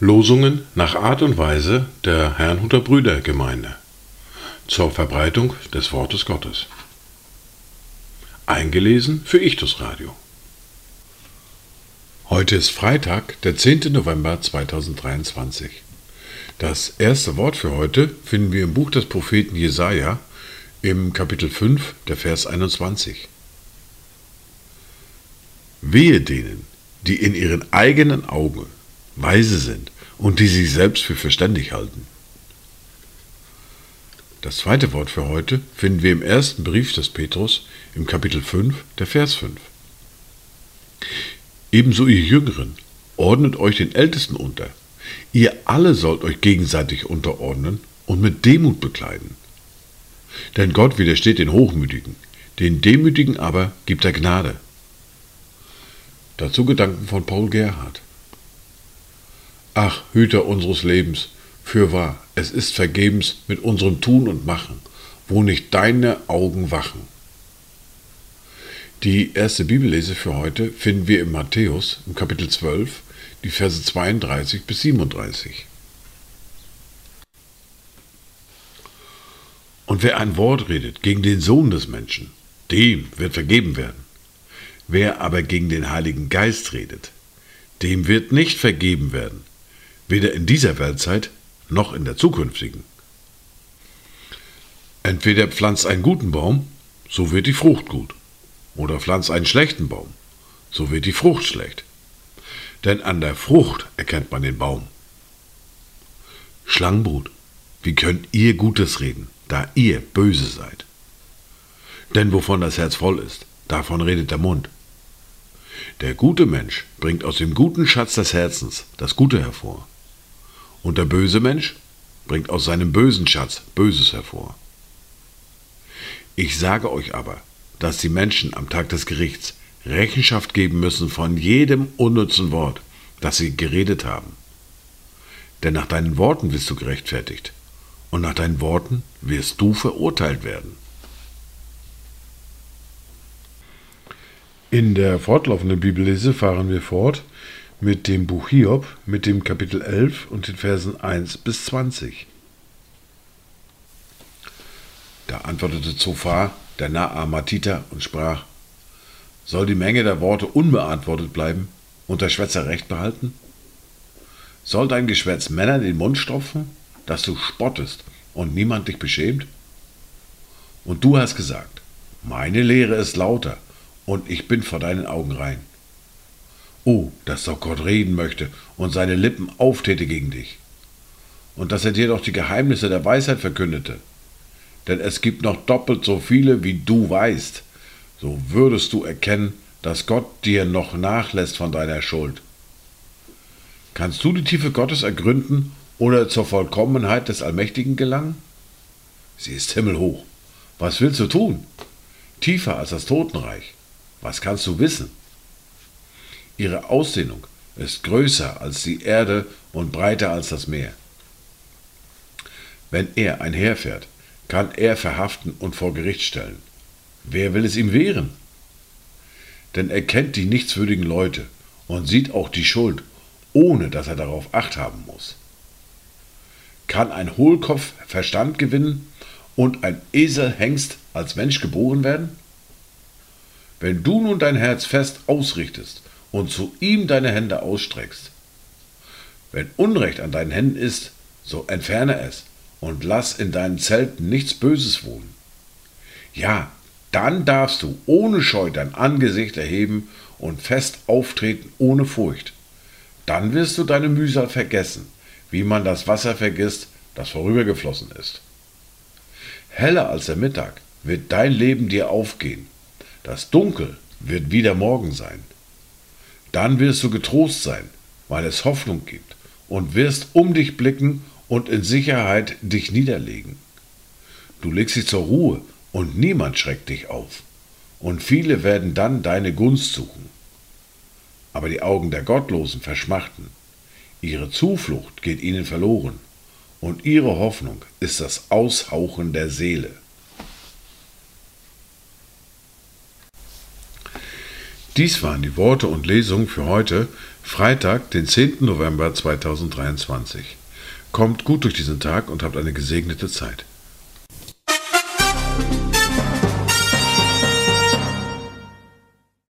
Losungen nach Art und Weise der Herrnhuter Brüdergemeinde zur Verbreitung des Wortes Gottes. Eingelesen für Ichtus Radio. Heute ist Freitag, der 10. November 2023. Das erste Wort für heute finden wir im Buch des Propheten Jesaja im Kapitel 5, der Vers 21. Wehe denen, die in ihren eigenen Augen weise sind und die sich selbst für verständig halten. Das zweite Wort für heute finden wir im ersten Brief des Petrus im Kapitel 5, der Vers 5. Ebenso ihr Jüngeren, ordnet euch den Ältesten unter. Ihr alle sollt euch gegenseitig unterordnen und mit Demut bekleiden. Denn Gott widersteht den Hochmütigen, den Demütigen aber gibt er Gnade. Dazu Gedanken von Paul Gerhard. Ach, Hüter unseres Lebens, fürwahr, es ist vergebens mit unserem Tun und Machen, wo nicht deine Augen wachen. Die erste Bibellese für heute finden wir in Matthäus im Kapitel 12, die Verse 32 bis 37. Und wer ein Wort redet gegen den Sohn des Menschen, dem wird vergeben werden. Wer aber gegen den Heiligen Geist redet, dem wird nicht vergeben werden, weder in dieser Weltzeit noch in der zukünftigen. Entweder pflanzt einen guten Baum, so wird die Frucht gut, oder pflanzt einen schlechten Baum, so wird die Frucht schlecht. Denn an der Frucht erkennt man den Baum. Schlangenbrut, wie könnt ihr Gutes reden, da ihr böse seid? Denn wovon das Herz voll ist, davon redet der Mund. Der gute Mensch bringt aus dem guten Schatz des Herzens das Gute hervor. Und der böse Mensch bringt aus seinem bösen Schatz Böses hervor. Ich sage euch aber, dass die Menschen am Tag des Gerichts Rechenschaft geben müssen von jedem unnützen Wort, das sie geredet haben. Denn nach deinen Worten wirst du gerechtfertigt, und nach deinen Worten wirst du verurteilt werden. In der fortlaufenden Bibellese fahren wir fort mit dem Buch Hiob, mit dem Kapitel 11 und den Versen 1 bis 20. Da antwortete Zophar, der Naamatiter, und sprach, Soll die Menge der Worte unbeantwortet bleiben und der Schwätzer Recht behalten? Soll dein Geschwätz Männer den Mund stopfen, dass du spottest und niemand dich beschämt? Und du hast gesagt, meine Lehre ist lauter und ich bin vor deinen Augen rein. Oh, dass doch Gott reden möchte und seine Lippen auftäte gegen dich. Und dass er dir doch die Geheimnisse der Weisheit verkündete. Denn es gibt noch doppelt so viele, wie du weißt. So würdest du erkennen, dass Gott dir noch nachlässt von deiner Schuld. Kannst du die Tiefe Gottes ergründen oder zur Vollkommenheit des Allmächtigen gelangen? Sie ist himmelhoch. Was willst du tun? Tiefer als das Totenreich. Was kannst du wissen? Ihre Ausdehnung ist größer als die Erde und breiter als das Meer. Wenn er einherfährt, kann er verhaften und vor Gericht stellen. Wer will es ihm wehren? Denn er kennt die nichtswürdigen Leute und sieht auch die Schuld, ohne dass er darauf acht haben muss. Kann ein Hohlkopf Verstand gewinnen und ein Eselhengst als Mensch geboren werden? Wenn du nun dein Herz fest ausrichtest und zu ihm deine Hände ausstreckst. Wenn Unrecht an deinen Händen ist, so entferne es und lass in deinen Zelten nichts Böses wohnen. Ja, dann darfst du ohne Scheu dein Angesicht erheben und fest auftreten ohne Furcht. Dann wirst du deine Mühsal vergessen, wie man das Wasser vergisst, das vorübergeflossen ist. Heller als der Mittag wird dein Leben dir aufgehen. Das Dunkel wird wieder Morgen sein. Dann wirst du getrost sein, weil es Hoffnung gibt, und wirst um dich blicken und in Sicherheit dich niederlegen. Du legst dich zur Ruhe, und niemand schreckt dich auf, und viele werden dann deine Gunst suchen. Aber die Augen der Gottlosen verschmachten, ihre Zuflucht geht ihnen verloren, und ihre Hoffnung ist das Aushauchen der Seele. Dies waren die Worte und Lesungen für heute, Freitag, den 10. November 2023. Kommt gut durch diesen Tag und habt eine gesegnete Zeit.